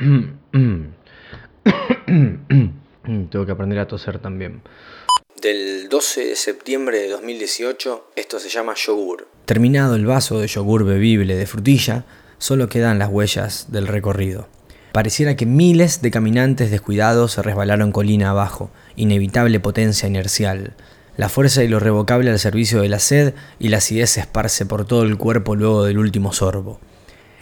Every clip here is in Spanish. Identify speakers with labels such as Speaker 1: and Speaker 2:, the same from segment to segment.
Speaker 1: Tengo que aprender a toser también.
Speaker 2: Del 12 de septiembre de 2018, esto se llama yogur.
Speaker 1: Terminado el vaso de yogur bebible de frutilla, solo quedan las huellas del recorrido. Pareciera que miles de caminantes descuidados se resbalaron colina abajo, inevitable potencia inercial. La fuerza y lo revocable al servicio de la sed y la acidez se esparce por todo el cuerpo luego del último sorbo.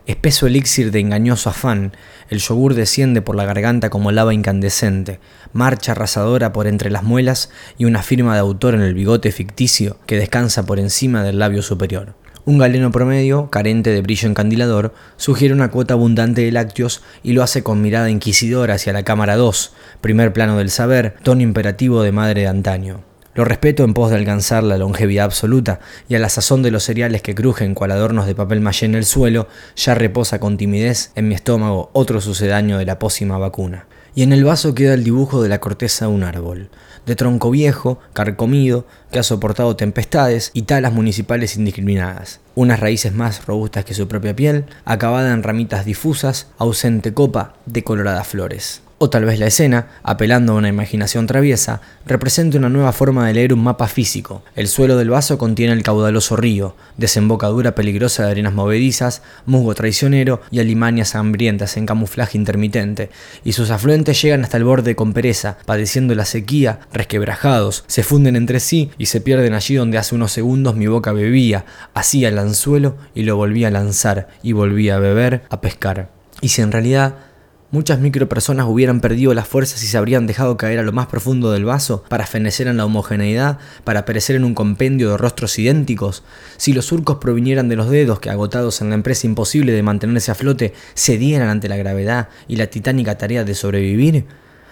Speaker 1: Espeso elixir de engañoso afán, el yogur desciende por la garganta como lava incandescente, marcha arrasadora por entre las muelas y una firma de autor en el bigote ficticio que descansa por encima del labio superior. Un galeno promedio, carente de brillo encandilador, sugiere una cuota abundante de lácteos y lo hace con mirada inquisidora hacia la cámara 2, primer plano del saber, tono imperativo de madre de antaño. Lo respeto en pos de alcanzar la longevidad absoluta, y a la sazón de los cereales que crujen cual adornos de papel maché en el suelo, ya reposa con timidez en mi estómago otro sucedáneo de la pócima vacuna. Y en el vaso queda el dibujo de la corteza de un árbol, de tronco viejo, carcomido, que ha soportado tempestades y talas municipales indiscriminadas. Unas raíces más robustas que su propia piel, acabada en ramitas difusas, ausente copa de coloradas flores. O tal vez la escena, apelando a una imaginación traviesa, represente una nueva forma de leer un mapa físico. El suelo del vaso contiene el caudaloso río, desembocadura peligrosa de arenas movedizas, musgo traicionero y alimañas hambrientas en camuflaje intermitente, y sus afluentes llegan hasta el borde con pereza, padeciendo la sequía, resquebrajados, se funden entre sí y se pierden allí donde hace unos segundos mi boca bebía, hacía el anzuelo y lo volvía a lanzar, y volvía a beber, a pescar. Y si en realidad Muchas micropersonas hubieran perdido las fuerzas y se habrían dejado caer a lo más profundo del vaso para fenecer en la homogeneidad, para perecer en un compendio de rostros idénticos. Si los surcos provinieran de los dedos que, agotados en la empresa imposible de mantenerse a flote, cedieran ante la gravedad y la titánica tarea de sobrevivir,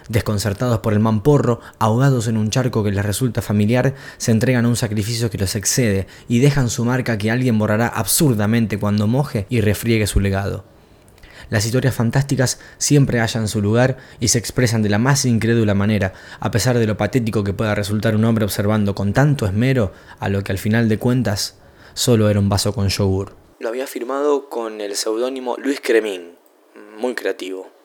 Speaker 1: desconcertados por el mamporro, ahogados en un charco que les resulta familiar, se entregan a un sacrificio que los excede y dejan su marca que alguien borrará absurdamente cuando moje y refriegue su legado. Las historias fantásticas siempre hallan su lugar y se expresan de la más incrédula manera, a pesar de lo patético que pueda resultar un hombre observando con tanto esmero a lo que al final de cuentas solo era un vaso con yogur.
Speaker 2: Lo había firmado con el seudónimo Luis Cremín, muy creativo.